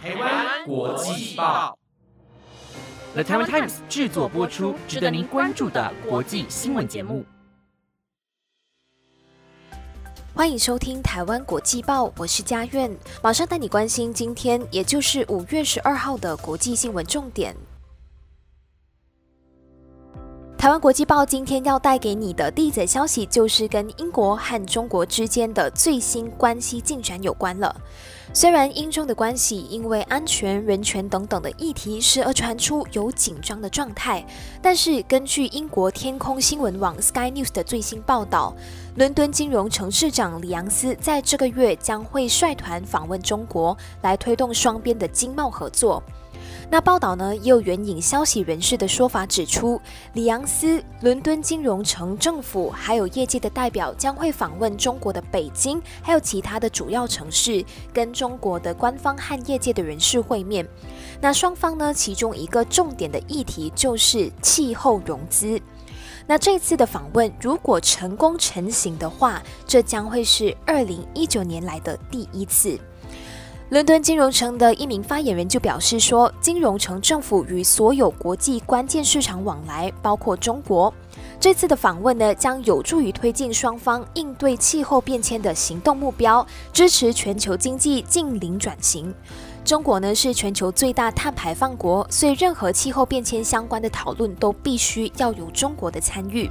台湾国际报，The Taiwan Times 制作播出，值得您关注的国际新闻节目。欢迎收听台湾国际报，我是佳苑，马上带你关心今天，也就是五月十二号的国际新闻重点。台湾国际报今天要带给你的第一则消息，就是跟英国和中国之间的最新关系进展有关了。虽然英中的关系因为安全、人权等等的议题，时而传出有紧张的状态，但是根据英国天空新闻网 Sky News 的最新报道，伦敦金融城市长里昂斯在这个月将会率团访问中国，来推动双边的经贸合作。那报道呢，也有援引消息人士的说法指出，里昂斯、伦敦金融城政府还有业界的代表将会访问中国的北京，还有其他的主要城市，跟中国的官方和业界的人士会面。那双方呢，其中一个重点的议题就是气候融资。那这次的访问如果成功成型的话，这将会是二零一九年来的第一次。伦敦金融城的一名发言人就表示说，金融城政府与所有国际关键市场往来，包括中国。这次的访问呢，将有助于推进双方应对气候变迁的行动目标，支持全球经济近零转型。中国呢是全球最大碳排放国，所以任何气候变迁相关的讨论都必须要有中国的参与。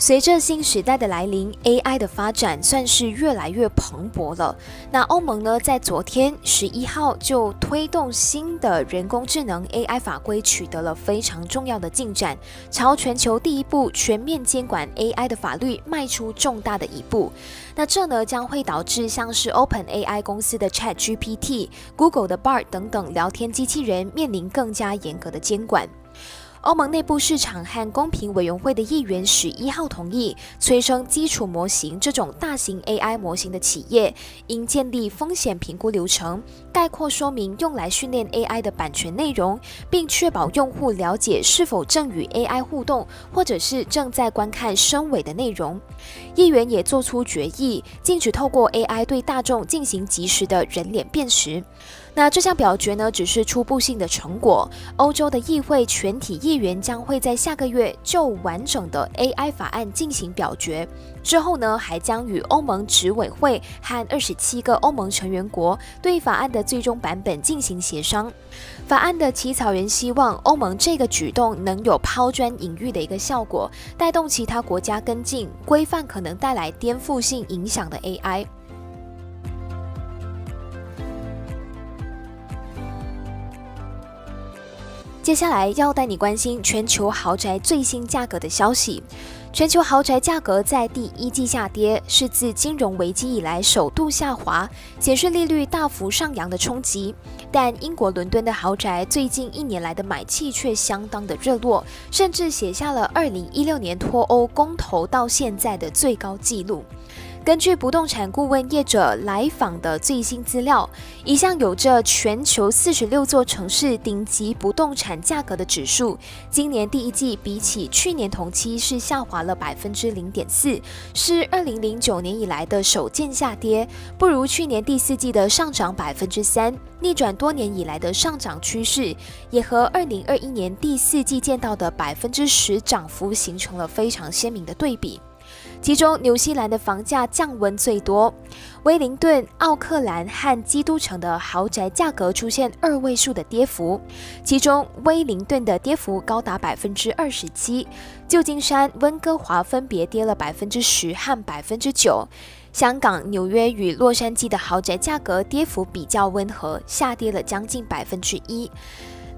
随着新时代的来临，AI 的发展算是越来越蓬勃了。那欧盟呢，在昨天十一号就推动新的人工智能 AI 法规取得了非常重要的进展，朝全球第一部全面监管 AI 的法律迈出重大的一步。那这呢，将会导致像是 OpenAI 公司的 ChatGPT、Google 的 Bard 等等聊天机器人面临更加严格的监管。欧盟内部市场和公平委员会的议员十一号同意，催生基础模型这种大型 AI 模型的企业应建立风险评估流程，概括说明用来训练 AI 的版权内容，并确保用户了解是否正与 AI 互动，或者是正在观看深伪的内容。议员也做出决议，禁止透过 AI 对大众进行及时的人脸辨识。那这项表决呢，只是初步性的成果。欧洲的议会全体议员将会在下个月就完整的 AI 法案进行表决，之后呢，还将与欧盟执委会和二十七个欧盟成员国对法案的最终版本进行协商。法案的起草人希望欧盟这个举动能有抛砖引玉的一个效果，带动其他国家跟进规范可能能带来颠覆性影响的 AI。接下来要带你关心全球豪宅最新价格的消息。全球豪宅价格在第一季下跌，是自金融危机以来首度下滑，显示利率大幅上扬的冲击。但英国伦敦的豪宅最近一年来的买气却相当的热络，甚至写下了2016年脱欧公投到现在的最高纪录。根据不动产顾问业者来访的最新资料，一项有着全球四十六座城市顶级不动产价格的指数，今年第一季比起去年同期是下滑了百分之零点四，是二零零九年以来的首见下跌，不如去年第四季的上涨百分之三，逆转多年以来的上涨趋势，也和二零二一年第四季见到的百分之十涨幅形成了非常鲜明的对比。其中，纽西兰的房价降温最多，威灵顿、奥克兰和基督城的豪宅价格出现二位数的跌幅，其中威灵顿的跌幅高达百分之二十七，旧金山、温哥华分别跌了百分之十和百分之九，香港、纽约与洛杉矶的豪宅价格跌幅比较温和，下跌了将近百分之一。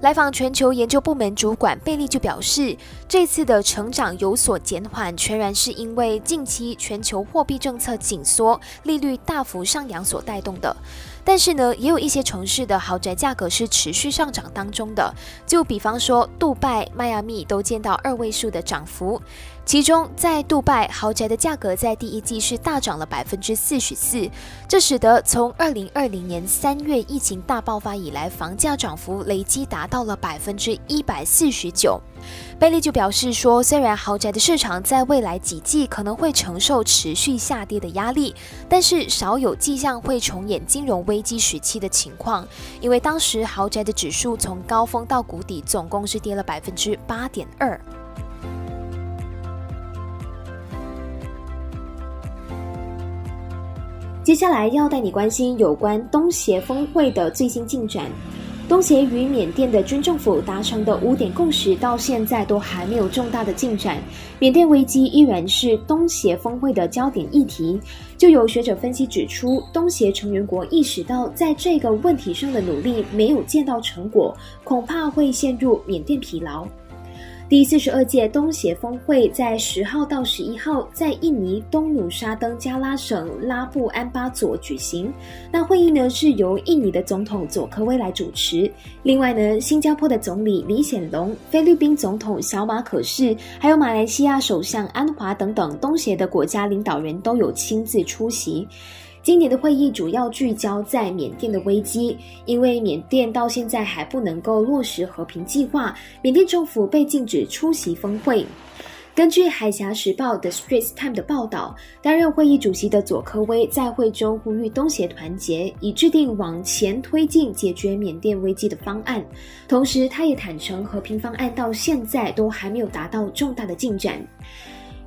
来访全球研究部门主管贝利就表示，这次的成长有所减缓，全然是因为近期全球货币政策紧缩、利率大幅上扬所带动的。但是呢，也有一些城市的豪宅价格是持续上涨当中的，就比方说，杜拜、迈阿密都见到二位数的涨幅。其中，在杜拜豪宅的价格在第一季是大涨了百分之四十四，这使得从二零二零年三月疫情大爆发以来，房价涨幅累计达到了百分之一百四十九。贝利就表示说，虽然豪宅的市场在未来几季可能会承受持续下跌的压力，但是少有迹象会重演金融危机时期的情况，因为当时豪宅的指数从高峰到谷底总共是跌了百分之八点二。接下来要带你关心有关东协峰会的最新进展。东协与缅甸的军政府达成的五点共识，到现在都还没有重大的进展。缅甸危机依然是东协峰会的焦点议题。就有学者分析指出，东协成员国意识到在这个问题上的努力没有见到成果，恐怕会陷入缅甸疲劳。第四十二届东协峰会在十号到十一号在印尼东努沙登加拉省拉布安巴佐举行。那会议呢是由印尼的总统佐科威来主持。另外呢，新加坡的总理李显龙、菲律宾总统小马可士，还有马来西亚首相安华等等东协的国家领导人都有亲自出席。今年的会议主要聚焦在缅甸的危机，因为缅甸到现在还不能够落实和平计划，缅甸政府被禁止出席峰会。根据《海峡时报》The Straits Time 的报道，担任会议主席的佐科威在会中呼吁东协团结，以制定往前推进解决缅甸危机的方案。同时，他也坦诚和平方案到现在都还没有达到重大的进展。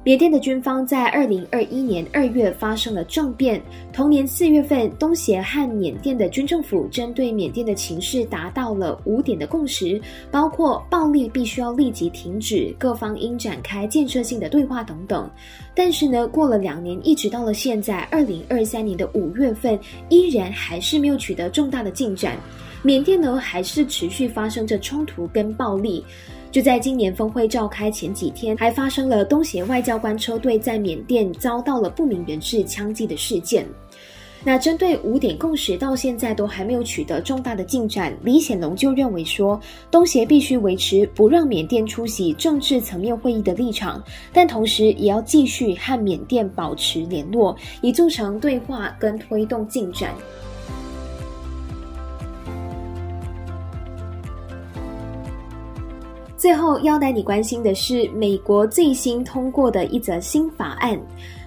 缅甸的军方在二零二一年二月发生了政变，同年四月份，东协和缅甸的军政府针对缅甸的情势达到了五点的共识，包括暴力必须要立即停止，各方应展开建设性的对话等等。但是呢，过了两年，一直到了现在二零二三年的五月份，依然还是没有取得重大的进展。缅甸呢，还是持续发生着冲突跟暴力。就在今年峰会召开前几天，还发生了东协外交官车队在缅甸遭到了不明人士枪击的事件。那针对五点共识到现在都还没有取得重大的进展，李显龙就认为说，东协必须维持不让缅甸出席政治层面会议的立场，但同时也要继续和缅甸保持联络，以促成对话跟推动进展。最后要带你关心的是，美国最新通过的一则新法案。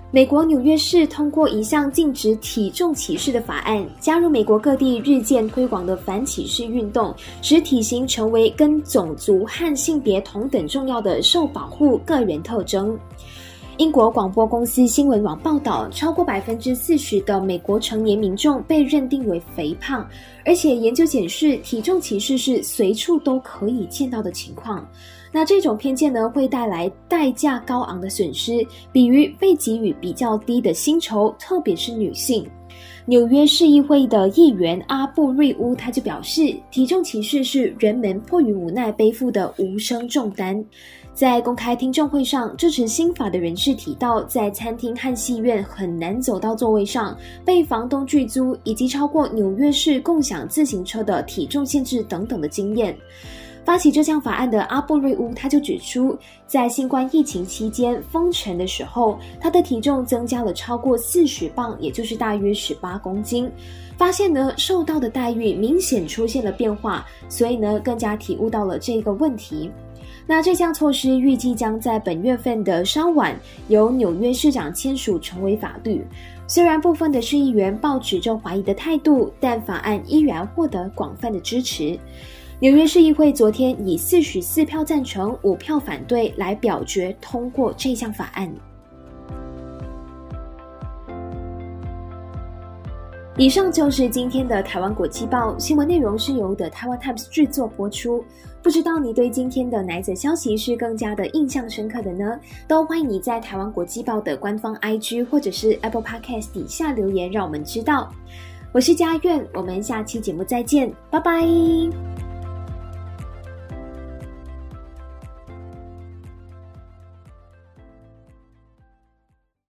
美国纽约市通过一项禁止体重歧视的法案，加入美国各地日渐推广的反歧视运动，使体型成为跟种族和性别同等重要的受保护个人特征。英国广播公司新闻网报道，超过百分之四十的美国成年民众被认定为肥胖，而且研究显示，体重歧视是随处都可以见到的情况。那这种偏见呢，会带来代价高昂的损失，比如被给予比较低的薪酬，特别是女性。纽约市议会的议员阿布瑞乌他就表示，体重歧视是人们迫于无奈背负的无声重担。在公开听证会上，支持新法的人士提到，在餐厅和戏院很难走到座位上，被房东拒租，以及超过纽约市共享自行车的体重限制等等的经验。发起这项法案的阿布瑞乌他就指出，在新冠疫情期间封城的时候，他的体重增加了超过四十磅，也就是大约十八公斤。发现呢，受到的待遇明显出现了变化，所以呢，更加体悟到了这个问题。那这项措施预计将在本月份的稍晚由纽约市长签署成为法律。虽然部分的市议员抱持着怀疑的态度，但法案依然获得广泛的支持。纽约市议会昨天以四十四票赞成、五票反对来表决通过这项法案。以上就是今天的台湾国际报新闻内容，是由的台湾 Times 制作播出。不知道你对今天的哪则消息是更加的印象深刻的呢？都欢迎你在台湾国际报的官方 IG 或者是 Apple Podcast 底下留言，让我们知道。我是佳苑，我们下期节目再见，拜拜。